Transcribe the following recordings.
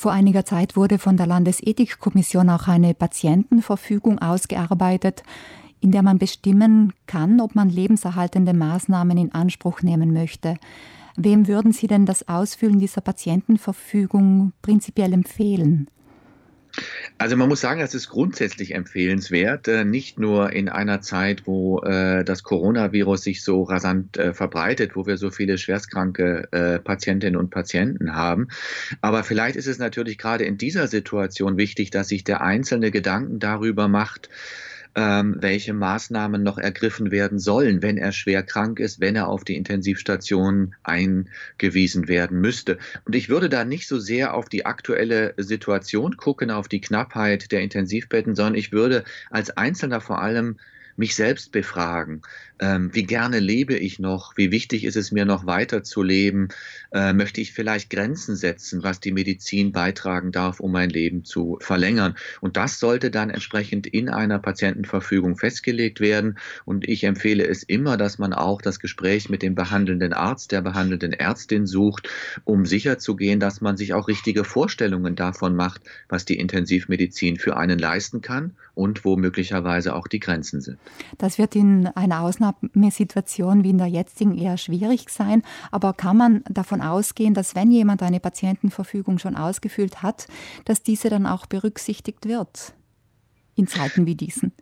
Vor einiger Zeit wurde von der Landesethikkommission auch eine Patientenverfügung ausgearbeitet, in der man bestimmen kann, ob man lebenserhaltende Maßnahmen in Anspruch nehmen möchte. Wem würden Sie denn das Ausfüllen dieser Patientenverfügung prinzipiell empfehlen? Also man muss sagen, es ist grundsätzlich empfehlenswert, äh, nicht nur in einer Zeit, wo äh, das Coronavirus sich so rasant äh, verbreitet, wo wir so viele schwerstkranke Patientinnen und Patienten haben. Aber vielleicht ist es natürlich gerade in dieser Situation wichtig, dass sich der Einzelne Gedanken darüber macht, ähm, welche Maßnahmen noch ergriffen werden sollen, wenn er schwer krank ist, wenn er auf die Intensivstation eingewiesen werden müsste. Und ich würde da nicht so sehr auf die aktuelle Situation gucken, auf die Knappheit der Intensivbetten, sondern ich würde als Einzelner vor allem mich selbst befragen. Ähm, wie gerne lebe ich noch? Wie wichtig ist es mir noch weiter zu leben? Äh, möchte ich vielleicht Grenzen setzen, was die Medizin beitragen darf, um mein Leben zu verlängern? Und das sollte dann entsprechend in einer Patientenverfügung festgelegt werden. Und ich empfehle es immer, dass man auch das Gespräch mit dem behandelnden Arzt, der behandelnden Ärztin sucht, um sicherzugehen, dass man sich auch richtige Vorstellungen davon macht, was die Intensivmedizin für einen leisten kann und wo möglicherweise auch die Grenzen sind. Das wird in einer Ausnahmesituation wie in der jetzigen eher schwierig sein. Aber kann man davon ausgehen, dass wenn jemand eine Patientenverfügung schon ausgefüllt hat, dass diese dann auch berücksichtigt wird in Zeiten wie diesen?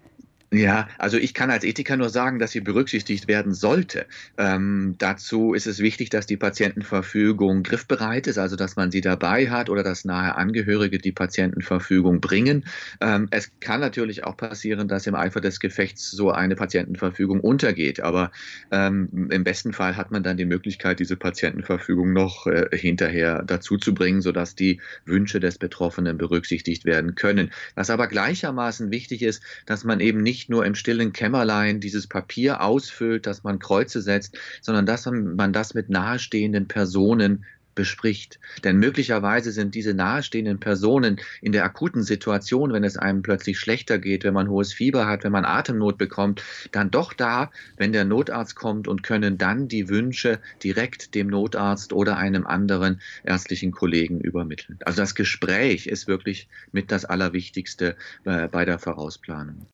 Ja, also ich kann als Ethiker nur sagen, dass sie berücksichtigt werden sollte. Ähm, dazu ist es wichtig, dass die Patientenverfügung griffbereit ist, also dass man sie dabei hat oder dass nahe Angehörige die Patientenverfügung bringen. Ähm, es kann natürlich auch passieren, dass im Eifer des Gefechts so eine Patientenverfügung untergeht, aber ähm, im besten Fall hat man dann die Möglichkeit, diese Patientenverfügung noch äh, hinterher dazu zu bringen, sodass die Wünsche des Betroffenen berücksichtigt werden können. Was aber gleichermaßen wichtig ist, dass man eben nicht nicht nur im stillen Kämmerlein dieses Papier ausfüllt, dass man Kreuze setzt, sondern dass man das mit nahestehenden Personen bespricht. Denn möglicherweise sind diese nahestehenden Personen in der akuten Situation, wenn es einem plötzlich schlechter geht, wenn man hohes Fieber hat, wenn man Atemnot bekommt, dann doch da, wenn der Notarzt kommt und können dann die Wünsche direkt dem Notarzt oder einem anderen ärztlichen Kollegen übermitteln. Also das Gespräch ist wirklich mit das Allerwichtigste äh, bei der Vorausplanung.